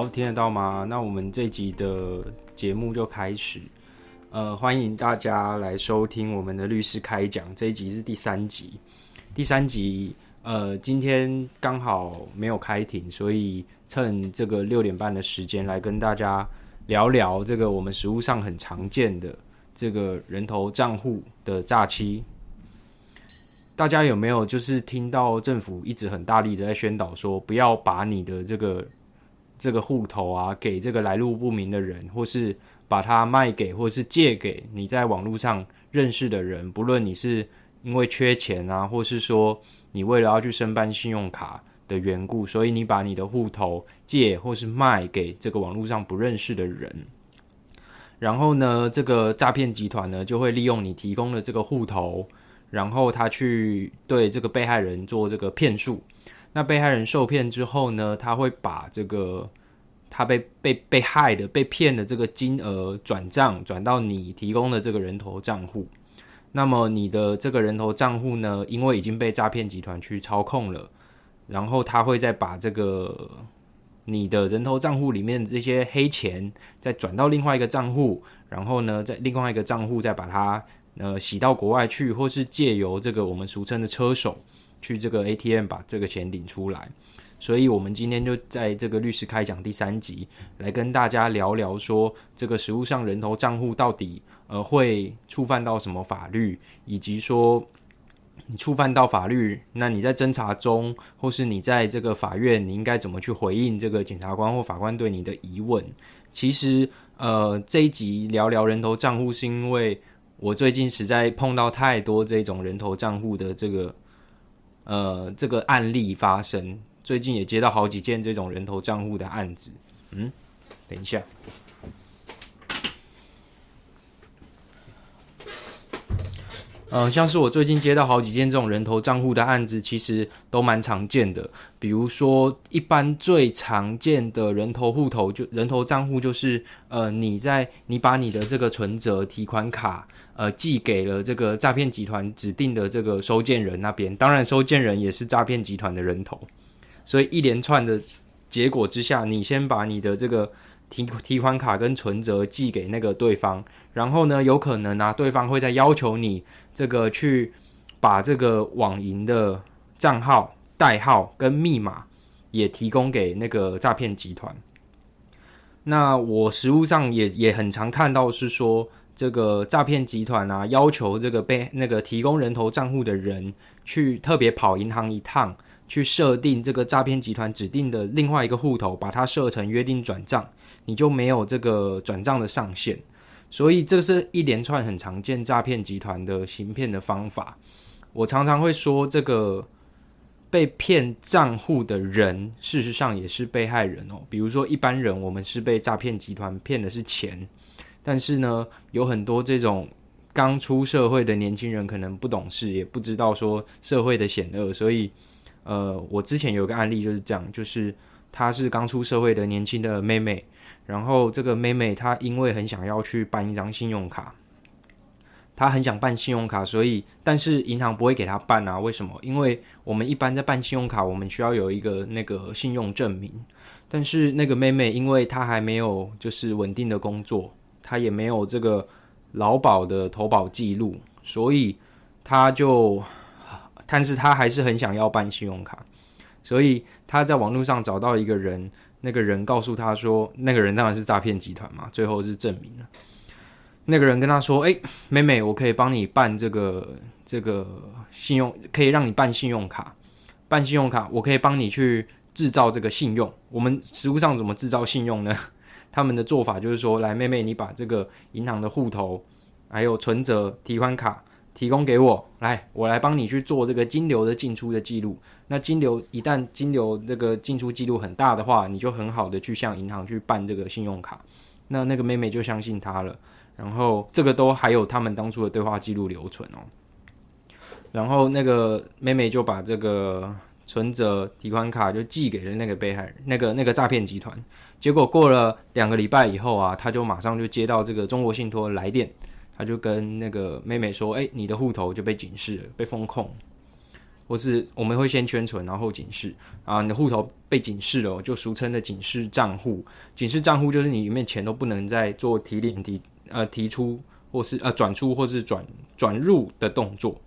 好，听得到吗？那我们这集的节目就开始。呃，欢迎大家来收听我们的律师开讲，这一集是第三集。第三集，呃，今天刚好没有开庭，所以趁这个六点半的时间来跟大家聊聊这个我们实务上很常见的这个人头账户的诈欺。大家有没有就是听到政府一直很大力的在宣导说，不要把你的这个这个户头啊给这个来路不明的人，或是把它卖给或是借给你在网络上认识的人，不论你是因为缺钱啊，或是说你为了要去申办信用卡的缘故，所以你把你的户头借或是卖给这个网络上不认识的人，然后呢，这个诈骗集团呢就会利用你提供的这个户头。然后他去对这个被害人做这个骗术，那被害人受骗之后呢，他会把这个他被被被害的被骗的这个金额转账转到你提供的这个人头账户，那么你的这个人头账户呢，因为已经被诈骗集团去操控了，然后他会再把这个你的人头账户里面这些黑钱再转到另外一个账户，然后呢，在另外一个账户再把它。呃，洗到国外去，或是借由这个我们俗称的车手去这个 ATM 把这个钱领出来。所以，我们今天就在这个律师开讲第三集来跟大家聊聊，说这个实物上人头账户到底呃会触犯到什么法律，以及说你触犯到法律，那你在侦查中，或是你在这个法院，你应该怎么去回应这个检察官或法官对你的疑问？其实，呃，这一集聊聊人头账户，是因为。我最近实在碰到太多这种人头账户的这个，呃，这个案例发生。最近也接到好几件这种人头账户的案子。嗯，等一下。呃，像是我最近接到好几件这种人头账户的案子，其实都蛮常见的。比如说，一般最常见的人头户头就人头账户，就是呃，你在你把你的这个存折、提款卡，呃，寄给了这个诈骗集团指定的这个收件人那边，当然收件人也是诈骗集团的人头，所以一连串的结果之下，你先把你的这个。提提款卡跟存折寄给那个对方，然后呢，有可能啊，对方会再要求你这个去把这个网银的账号、代号跟密码也提供给那个诈骗集团。那我实物上也也很常看到是说，这个诈骗集团啊，要求这个被那个提供人头账户的人去特别跑银行一趟，去设定这个诈骗集团指定的另外一个户头，把它设成约定转账。你就没有这个转账的上限，所以这是一连串很常见诈骗集团的行骗的方法。我常常会说，这个被骗账户的人，事实上也是被害人哦。比如说，一般人我们是被诈骗集团骗的是钱，但是呢，有很多这种刚出社会的年轻人，可能不懂事，也不知道说社会的险恶，所以，呃，我之前有个案例就是这样，就是她是刚出社会的年轻的妹妹。然后这个妹妹她因为很想要去办一张信用卡，她很想办信用卡，所以但是银行不会给她办啊？为什么？因为我们一般在办信用卡，我们需要有一个那个信用证明。但是那个妹妹因为她还没有就是稳定的工作，她也没有这个劳保的投保记录，所以她就，但是他还是很想要办信用卡，所以他在网络上找到一个人。那个人告诉他说：“那个人当然是诈骗集团嘛。”最后是证明了。那个人跟他说：“哎，妹妹，我可以帮你办这个这个信用，可以让你办信用卡。办信用卡，我可以帮你去制造这个信用。我们实物上怎么制造信用呢？他们的做法就是说：来，妹妹，你把这个银行的户头、还有存折、提款卡提供给我，来，我来帮你去做这个金流的进出的记录。”那金流一旦金流这个进出记录很大的话，你就很好的去向银行去办这个信用卡。那那个妹妹就相信他了，然后这个都还有他们当初的对话记录留存哦。然后那个妹妹就把这个存折、提款卡就寄给了那个被害人，那个那个诈骗集团。结果过了两个礼拜以后啊，他就马上就接到这个中国信托来电，他就跟那个妹妹说：“哎，你的户头就被警示了，被封控。”或是我们会先圈存，然后警示啊，你的户头被警示了，就俗称的警示账户。警示账户就是你里面钱都不能再做提领、提呃提出或是呃转出或是转转入的动作。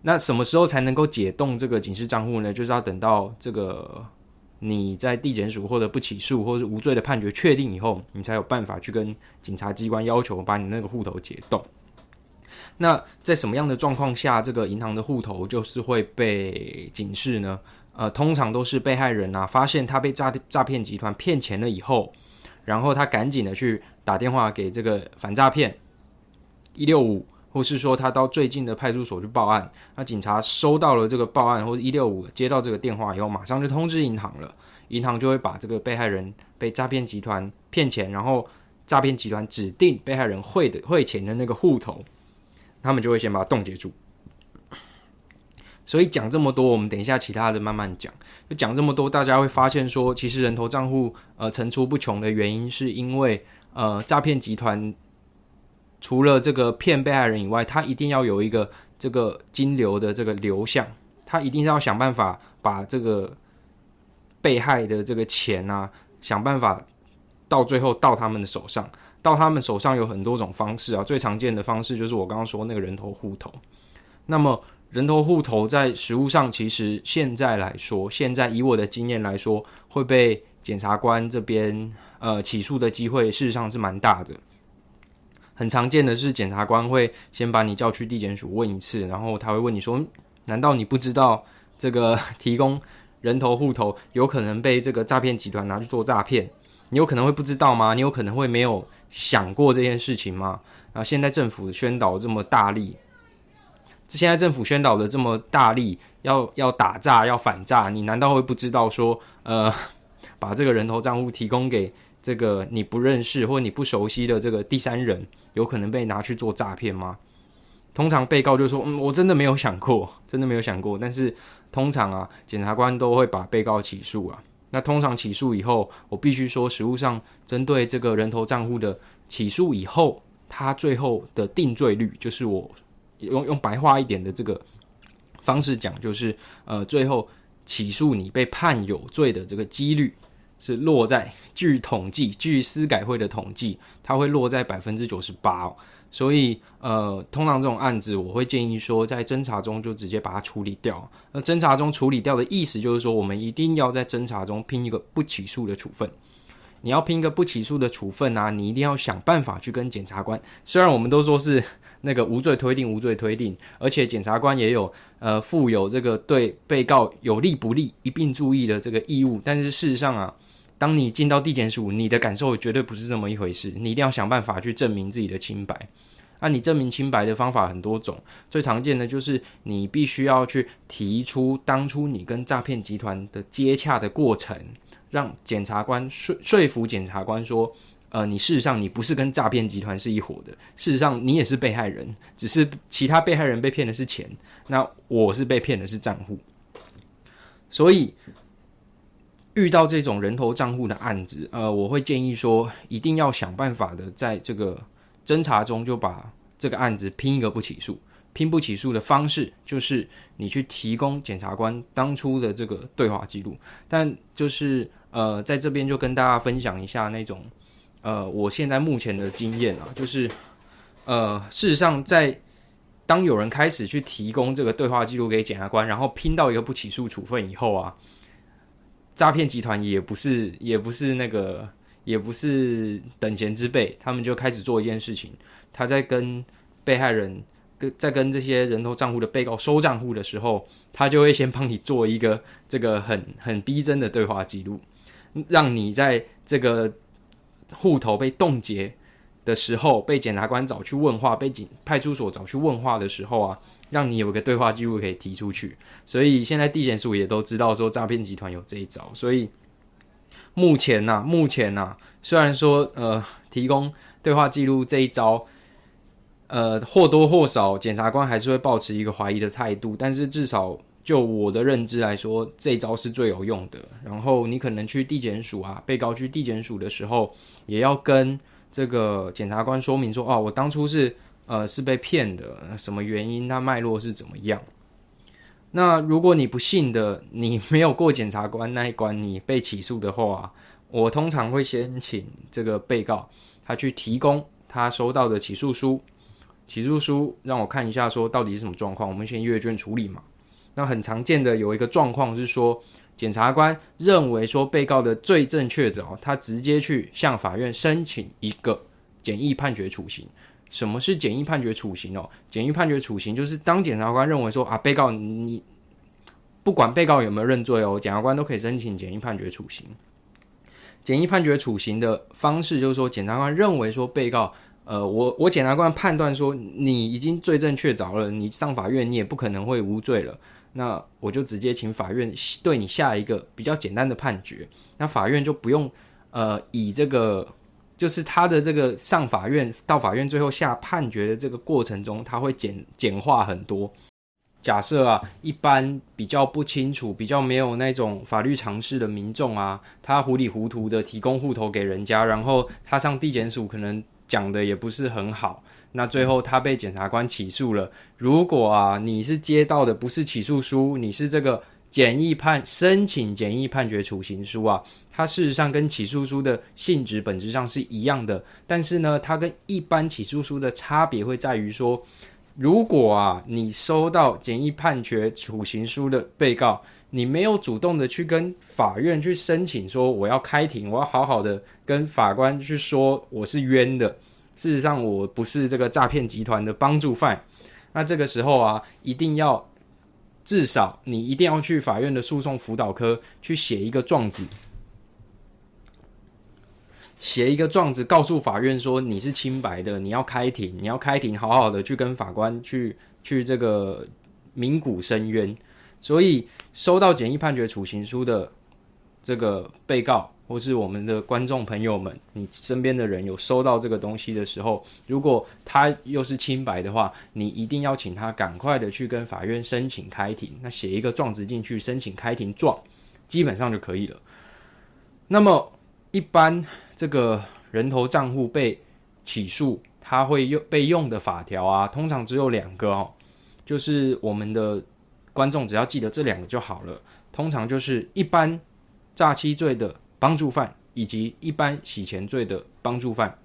那什么时候才能够解冻这个警示账户呢？就是要等到这个你在地检署或者不起诉或者无罪的判决确定以后，你才有办法去跟警察机关要求把你那个户头解冻。那在什么样的状况下，这个银行的户头就是会被警示呢？呃，通常都是被害人啊发现他被诈诈骗集团骗钱了以后，然后他赶紧的去打电话给这个反诈骗一六五，或是说他到最近的派出所去报案。那警察收到了这个报案或者一六五接到这个电话以后，马上就通知银行了，银行就会把这个被害人被诈骗集团骗钱，然后诈骗集团指定被害人汇的汇钱的那个户头。他们就会先把它冻结住，所以讲这么多，我们等一下其他的慢慢讲。就讲这么多，大家会发现说，其实人头账户呃层出不穷的原因，是因为呃诈骗集团除了这个骗被害人以外，他一定要有一个这个金流的这个流向，他一定是要想办法把这个被害的这个钱啊，想办法到最后到他们的手上。到他们手上有很多种方式啊，最常见的方式就是我刚刚说那个人头户头。那么人头户头在实物上，其实现在来说，现在以我的经验来说，会被检察官这边呃起诉的机会，事实上是蛮大的。很常见的是，检察官会先把你叫去地检署问一次，然后他会问你说：“难道你不知道这个提供人头户头有可能被这个诈骗集团拿去做诈骗？”你有可能会不知道吗？你有可能会没有想过这件事情吗？啊，现在政府宣导这么大力，现在政府宣导的这么大力，要要打诈要反诈，你难道会不知道说，呃，把这个人头账户提供给这个你不认识或你不熟悉的这个第三人，有可能被拿去做诈骗吗？通常被告就说，嗯，我真的没有想过，真的没有想过。但是通常啊，检察官都会把被告起诉啊。那通常起诉以后，我必须说，实务上针对这个人头账户的起诉以后，他最后的定罪率，就是我用用白话一点的这个方式讲，就是呃，最后起诉你被判有罪的这个几率，是落在据统计，据司改会的统计，它会落在百分之九十八。所以，呃，通常这种案子，我会建议说，在侦查中就直接把它处理掉。那侦查中处理掉的意思，就是说，我们一定要在侦查中拼一个不起诉的处分。你要拼一个不起诉的处分啊，你一定要想办法去跟检察官。虽然我们都说是那个无罪推定，无罪推定，而且检察官也有呃负有这个对被告有利不利一并注意的这个义务，但是事实上啊。当你进到地检署，你的感受绝对不是这么一回事。你一定要想办法去证明自己的清白。那你证明清白的方法很多种，最常见的就是你必须要去提出当初你跟诈骗集团的接洽的过程，让检察官说说服检察官说，呃，你事实上你不是跟诈骗集团是一伙的，事实上你也是被害人，只是其他被害人被骗的是钱，那我是被骗的是账户，所以。遇到这种人头账户的案子，呃，我会建议说，一定要想办法的，在这个侦查中就把这个案子拼一个不起诉。拼不起诉的方式，就是你去提供检察官当初的这个对话记录。但就是呃，在这边就跟大家分享一下那种呃，我现在目前的经验啊，就是呃，事实上在当有人开始去提供这个对话记录给检察官，然后拼到一个不起诉处分以后啊。诈骗集团也不是，也不是那个，也不是等闲之辈，他们就开始做一件事情，他在跟被害人，跟在跟这些人头账户的被告收账户的时候，他就会先帮你做一个这个很很逼真的对话记录，让你在这个户头被冻结的时候，被检察官找去问话，被警派出所找去问话的时候啊。让你有个对话记录可以提出去，所以现在地检署也都知道说诈骗集团有这一招，所以目前呐，目前呐，虽然说呃提供对话记录这一招，呃或多或少检察官还是会保持一个怀疑的态度，但是至少就我的认知来说，这招是最有用的。然后你可能去地检署啊，被告去地检署的时候，也要跟这个检察官说明说，哦，我当初是。呃，是被骗的，什么原因？它脉络是怎么样？那如果你不信的，你没有过检察官那一关，你被起诉的话，我通常会先请这个被告他去提供他收到的起诉书，起诉书让我看一下，说到底是什么状况，我们先阅卷处理嘛。那很常见的有一个状况是说，检察官认为说被告的罪证确凿，他直接去向法院申请一个简易判决处刑。什么是简易判决处刑哦？简易判决处刑就是当检察官认为说啊，被告你不管被告有没有认罪哦，检察官都可以申请简易判决处刑。简易判决处刑的方式就是说，检察官认为说被告，呃，我我检察官判断说你已经罪证确凿了，你上法院你也不可能会无罪了，那我就直接请法院对你下一个比较简单的判决，那法院就不用呃以这个。就是他的这个上法院到法院最后下判决的这个过程中，他会简简化很多。假设啊，一般比较不清楚、比较没有那种法律常识的民众啊，他糊里糊涂的提供户头给人家，然后他上地检署可能讲的也不是很好，那最后他被检察官起诉了。如果啊，你是接到的不是起诉书，你是这个。简易判申请简易判决处刑书啊，它事实上跟起诉书的性质本质上是一样的，但是呢，它跟一般起诉书的差别会在于说，如果啊你收到简易判决处刑书的被告，你没有主动的去跟法院去申请说我要开庭，我要好好的跟法官去说我是冤的，事实上我不是这个诈骗集团的帮助犯，那这个时候啊，一定要。至少你一定要去法院的诉讼辅导科去写一个状子，写一个状子，告诉法院说你是清白的，你要开庭，你要开庭，好好的去跟法官去去这个鸣鼓申冤。所以收到简易判决处刑书的这个被告。或是我们的观众朋友们，你身边的人有收到这个东西的时候，如果他又是清白的话，你一定要请他赶快的去跟法院申请开庭，那写一个状子进去申请开庭状，基本上就可以了。那么一般这个人头账户被起诉，他会用被用的法条啊，通常只有两个哦，就是我们的观众只要记得这两个就好了。通常就是一般诈欺罪的。帮助犯以及一般洗钱罪的帮助犯，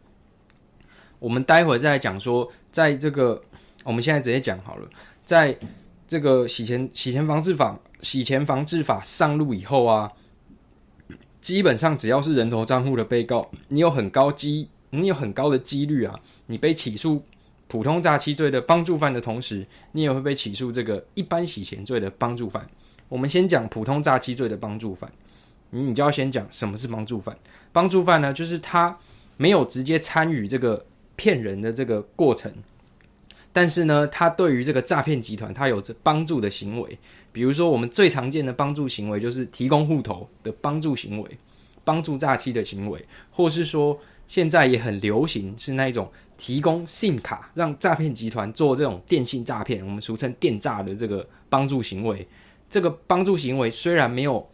我们待会再讲说，在这个我们现在直接讲好了，在这个洗钱洗钱防治法洗钱防治法上路以后啊，基本上只要是人头账户的被告，你有很高机，你有很高的几率啊，你被起诉普通诈欺罪的帮助犯的同时，你也会被起诉这个一般洗钱罪的帮助犯。我们先讲普通诈欺罪的帮助犯。你就要先讲什么是帮助犯。帮助犯呢，就是他没有直接参与这个骗人的这个过程，但是呢，他对于这个诈骗集团，他有着帮助的行为。比如说，我们最常见的帮助行为就是提供户头的帮助行为，帮助诈欺的行为，或是说现在也很流行是那一种提供 SIM 卡，让诈骗集团做这种电信诈骗，我们俗称电诈的这个帮助行为。这个帮助行为虽然没有。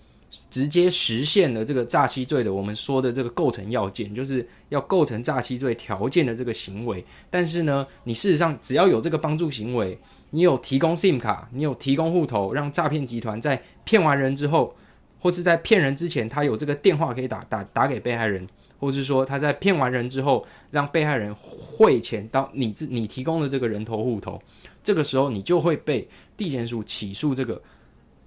直接实现了这个诈欺罪的我们说的这个构成要件，就是要构成诈欺罪条件的这个行为。但是呢，你事实上只要有这个帮助行为，你有提供 SIM 卡，你有提供户头，让诈骗集团在骗完人之后，或是在骗人之前，他有这个电话可以打打打给被害人，或是说他在骗完人之后，让被害人汇钱到你自你提供的这个人头户头，这个时候你就会被地检署起诉这个。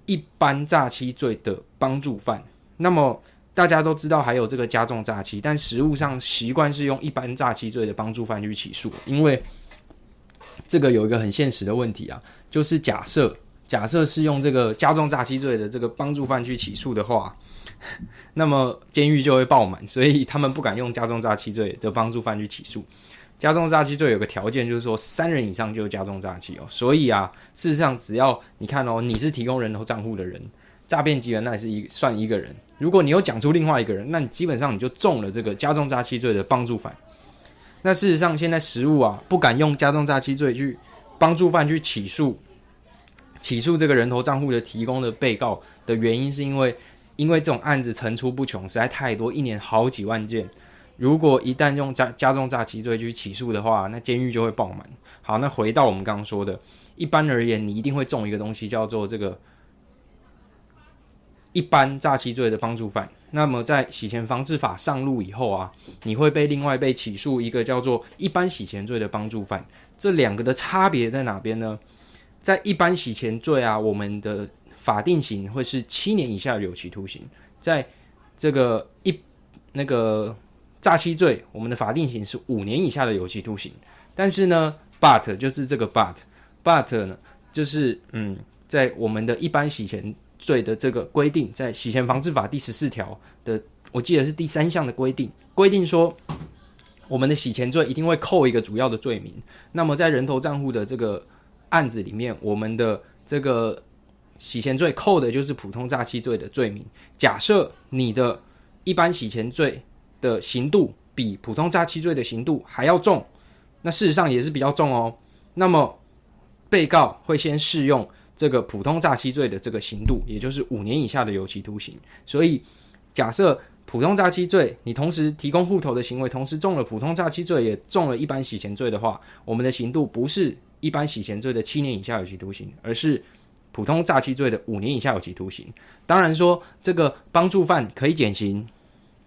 一般诈欺罪的帮助犯，那么大家都知道还有这个加重诈欺，但实务上习惯是用一般诈欺罪的帮助犯去起诉，因为这个有一个很现实的问题啊，就是假设假设是用这个加重诈欺罪的这个帮助犯去起诉的话，那么监狱就会爆满，所以他们不敢用加重诈欺罪的帮助犯去起诉。加重诈欺罪有个条件，就是说三人以上就加重诈欺哦。所以啊，事实上只要你看哦，你是提供人头账户的人，诈骗集团那也是一算一个人。如果你有讲出另外一个人，那你基本上你就中了这个加重诈欺罪的帮助犯。那事实上现在实务啊，不敢用加重诈欺罪去帮助犯去起诉，起诉这个人头账户的提供的被告的原因，是因为因为这种案子层出不穷，实在太多，一年好几万件。如果一旦用加加重诈欺罪去起诉的话，那监狱就会爆满。好，那回到我们刚刚说的，一般而言，你一定会中一个东西，叫做这个一般诈欺罪的帮助犯。那么在洗钱防治法上路以后啊，你会被另外被起诉一个叫做一般洗钱罪的帮助犯。这两个的差别在哪边呢？在一般洗钱罪啊，我们的法定刑会是七年以下有期徒刑；在这个一那个诈欺罪，我们的法定刑是五年以下的有期徒刑。但是呢，but 就是这个 but，but 呢就是嗯，在我们的一般洗钱。罪的这个规定，在洗钱防治法第十四条的，我记得是第三项的规定，规定说，我们的洗钱罪一定会扣一个主要的罪名。那么在人头账户的这个案子里面，我们的这个洗钱罪扣的就是普通诈欺罪的罪名。假设你的一般洗钱罪的刑度比普通诈欺罪的刑度还要重，那事实上也是比较重哦。那么被告会先适用。这个普通诈欺罪的这个刑度，也就是五年以下的有期徒刑。所以，假设普通诈欺罪你同时提供户头的行为，同时中了普通诈欺罪，也中了一般洗钱罪的话，我们的刑度不是一般洗钱罪的七年以下有期徒刑，而是普通诈欺罪的五年以下有期徒刑。当然说，这个帮助犯可以减刑，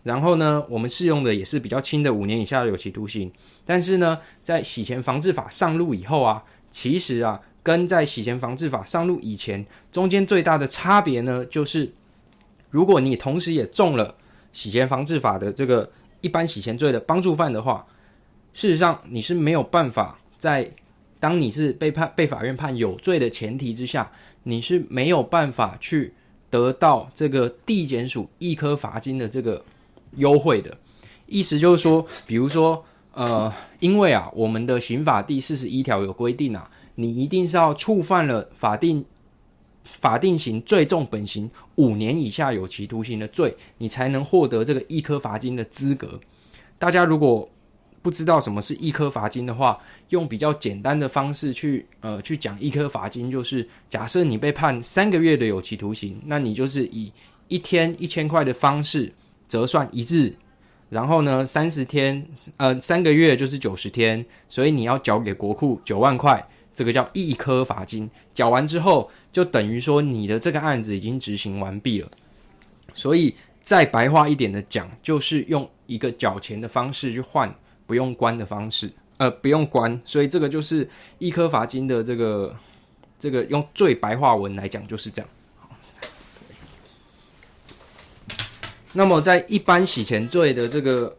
然后呢，我们适用的也是比较轻的五年以下的有期徒刑。但是呢，在洗钱防治法上路以后啊，其实啊。跟在洗钱防治法上路以前，中间最大的差别呢，就是如果你同时也中了洗钱防治法的这个一般洗钱罪的帮助犯的话，事实上你是没有办法在当你是被判被法院判有罪的前提之下，你是没有办法去得到这个地检署一颗罚金的这个优惠的。意思就是说，比如说，呃，因为啊，我们的刑法第四十一条有规定啊。你一定是要触犯了法定法定刑最重本刑五年以下有期徒刑的罪，你才能获得这个一颗罚金的资格。大家如果不知道什么是一颗罚金的话，用比较简单的方式去呃去讲一颗罚金，就是假设你被判三个月的有期徒刑，那你就是以一天一千块的方式折算一日，然后呢三十天呃三个月就是九十天，所以你要缴给国库九万块。这个叫一颗罚金，缴完之后就等于说你的这个案子已经执行完毕了。所以再白话一点的讲，就是用一个缴钱的方式去换不用关的方式，呃，不用关。所以这个就是一颗罚金的这个这个用最白话文来讲就是这样。那么在一般洗钱罪的这个。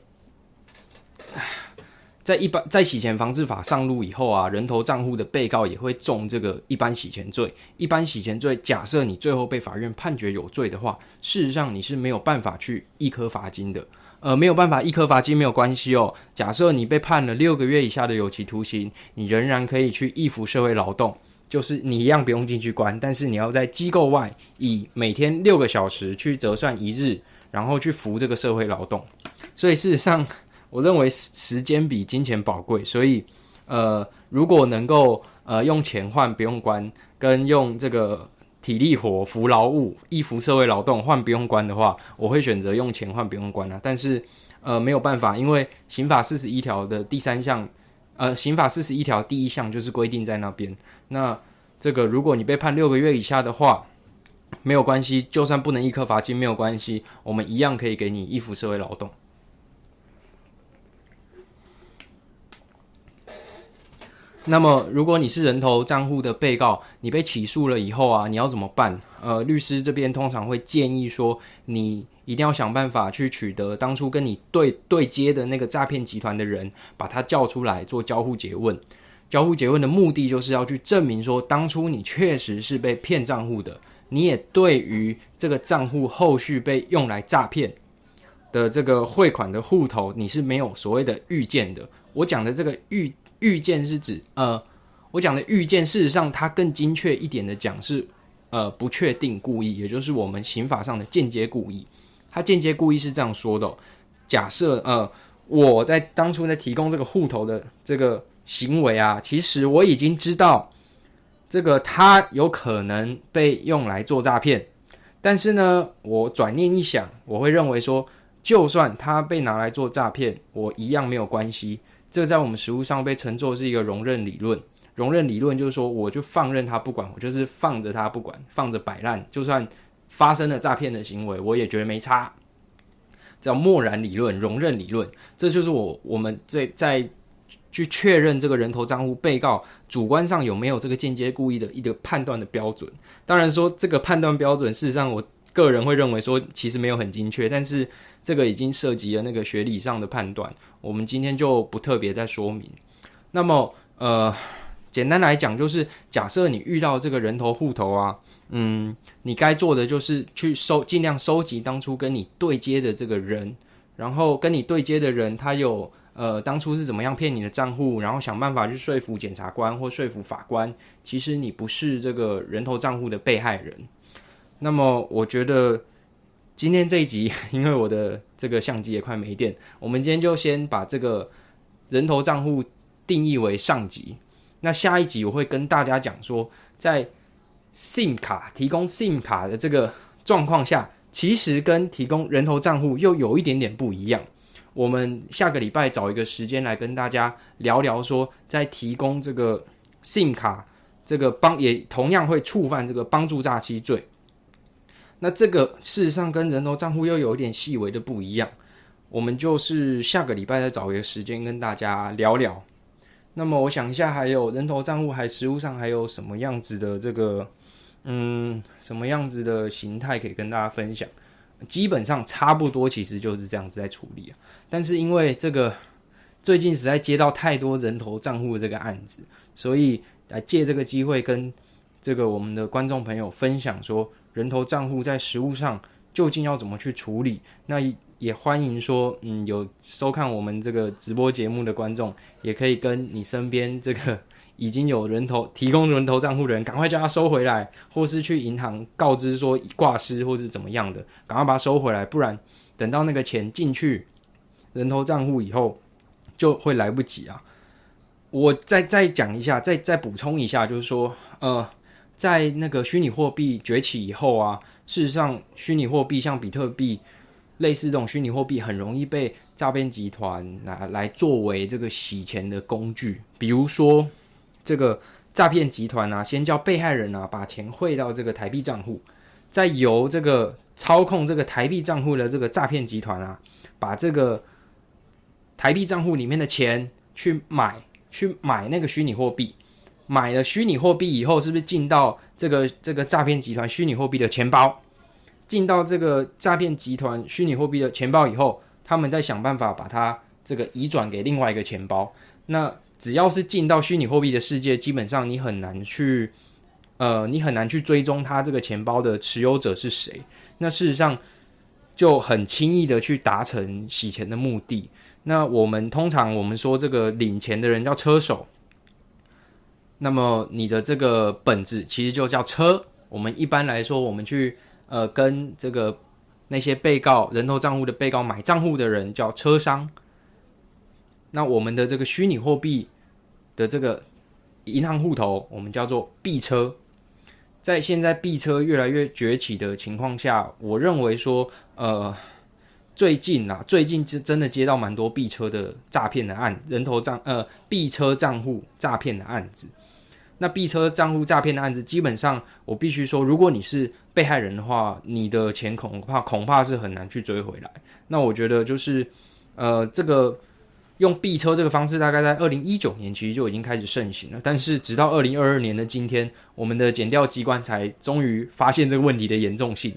在一般在洗钱防治法上路以后啊，人头账户的被告也会中这个一般洗钱罪。一般洗钱罪，假设你最后被法院判决有罪的话，事实上你是没有办法去一颗罚金的。呃，没有办法一颗罚金没有关系哦。假设你被判了六个月以下的有期徒刑，你仍然可以去义服社会劳动，就是你一样不用进去关，但是你要在机构外以每天六个小时去折算一日，然后去服这个社会劳动。所以事实上。我认为时间比金钱宝贵，所以，呃，如果能够呃用钱换不用关，跟用这个体力活服劳务、义服社会劳动换不用关的话，我会选择用钱换不用关啊。但是，呃，没有办法，因为刑法四十一条的第三项，呃，刑法四十一条第一项就是规定在那边。那这个如果你被判六个月以下的话，没有关系，就算不能一颗罚金没有关系，我们一样可以给你一服社会劳动。那么，如果你是人头账户的被告，你被起诉了以后啊，你要怎么办？呃，律师这边通常会建议说，你一定要想办法去取得当初跟你对对接的那个诈骗集团的人，把他叫出来做交互诘问。交互诘问的目的就是要去证明说，当初你确实是被骗账户的，你也对于这个账户后续被用来诈骗的这个汇款的户头，你是没有所谓的预见的。我讲的这个预。预见是指，呃，我讲的预见，事实上它更精确一点的讲是，呃，不确定故意，也就是我们刑法上的间接故意。它间接故意是这样说的：假设，呃，我在当初在提供这个户头的这个行为啊，其实我已经知道这个他有可能被用来做诈骗，但是呢，我转念一想，我会认为说，就算他被拿来做诈骗，我一样没有关系。这在我们实务上被称作是一个容忍理论。容忍理论就是说，我就放任他不管，我就是放着他不管，放着摆烂，就算发生了诈骗的行为，我也觉得没差。叫默然理论、容忍理论，这就是我我们在在去确认这个人头账户被告主观上有没有这个间接故意的一个判断的标准。当然说这个判断标准，事实上我个人会认为说其实没有很精确，但是这个已经涉及了那个学理上的判断，我们今天就不特别再说明。那么呃，简单来讲就是，假设你遇到这个人头户头啊。嗯，你该做的就是去收，尽量收集当初跟你对接的这个人，然后跟你对接的人，他有呃当初是怎么样骗你的账户，然后想办法去说服检察官或说服法官，其实你不是这个人头账户的被害人。那么我觉得今天这一集，因为我的这个相机也快没电，我们今天就先把这个人头账户定义为上级。那下一集我会跟大家讲说，在 SIM 卡提供 SIM 卡的这个状况下，其实跟提供人头账户又有一点点不一样。我们下个礼拜找一个时间来跟大家聊聊，说在提供这个 SIM 卡这个帮也同样会触犯这个帮助诈欺罪。那这个事实上跟人头账户又有一点细微的不一样。我们就是下个礼拜再找一个时间跟大家聊聊。那么我想一下，还有人头账户还实物上还有什么样子的这个？嗯，什么样子的形态可以跟大家分享？基本上差不多，其实就是这样子在处理啊。但是因为这个最近实在接到太多人头账户的这个案子，所以来借这个机会跟这个我们的观众朋友分享说，人头账户在实物上究竟要怎么去处理？那也欢迎说，嗯，有收看我们这个直播节目的观众，也可以跟你身边这个。已经有人头提供人头账户的人，赶快叫他收回来，或是去银行告知说挂失或是怎么样的，赶快把它收回来，不然等到那个钱进去人头账户以后，就会来不及啊！我再再讲一下，再再补充一下，就是说，呃，在那个虚拟货币崛起以后啊，事实上，虚拟货币像比特币类似这种虚拟货币，很容易被诈骗集团拿来作为这个洗钱的工具，比如说。这个诈骗集团啊，先叫被害人啊把钱汇到这个台币账户，再由这个操控这个台币账户的这个诈骗集团啊，把这个台币账户里面的钱去买去买那个虚拟货币，买了虚拟货币以后，是不是进到这个这个诈骗集团虚拟货币的钱包？进到这个诈骗集团虚拟货币的钱包以后，他们再想办法把它这个移转给另外一个钱包，那。只要是进到虚拟货币的世界，基本上你很难去，呃，你很难去追踪他这个钱包的持有者是谁。那事实上就很轻易的去达成洗钱的目的。那我们通常我们说这个领钱的人叫车手，那么你的这个本质其实就叫车。我们一般来说，我们去呃跟这个那些被告人头账户的被告买账户的人叫车商。那我们的这个虚拟货币的这个银行户头，我们叫做币车。在现在币车越来越崛起的情况下，我认为说，呃，最近啊，最近真真的接到蛮多币车的诈骗的案，人头账呃币车账户诈骗的案子。那币车账户诈骗的案子，基本上我必须说，如果你是被害人的话，你的钱恐怕恐怕是很难去追回来。那我觉得就是呃这个。用币车这个方式，大概在二零一九年其实就已经开始盛行了。但是直到二零二二年的今天，我们的检调机关才终于发现这个问题的严重性。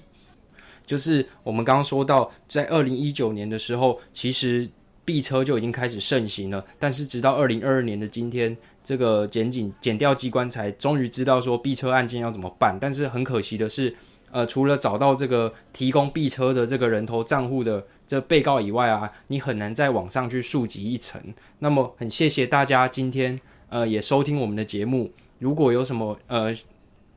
就是我们刚刚说到，在二零一九年的时候，其实币车就已经开始盛行了。但是直到二零二二年的今天，这个检警检调机关才终于知道说币车案件要怎么办。但是很可惜的是。呃，除了找到这个提供币车的这个人头账户的这被告以外啊，你很难在网上去溯及一层。那么，很谢谢大家今天呃也收听我们的节目。如果有什么呃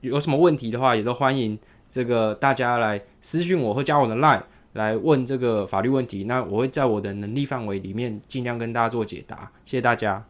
有什么问题的话，也都欢迎这个大家来私讯我或加我的 line 来问这个法律问题。那我会在我的能力范围里面尽量跟大家做解答。谢谢大家。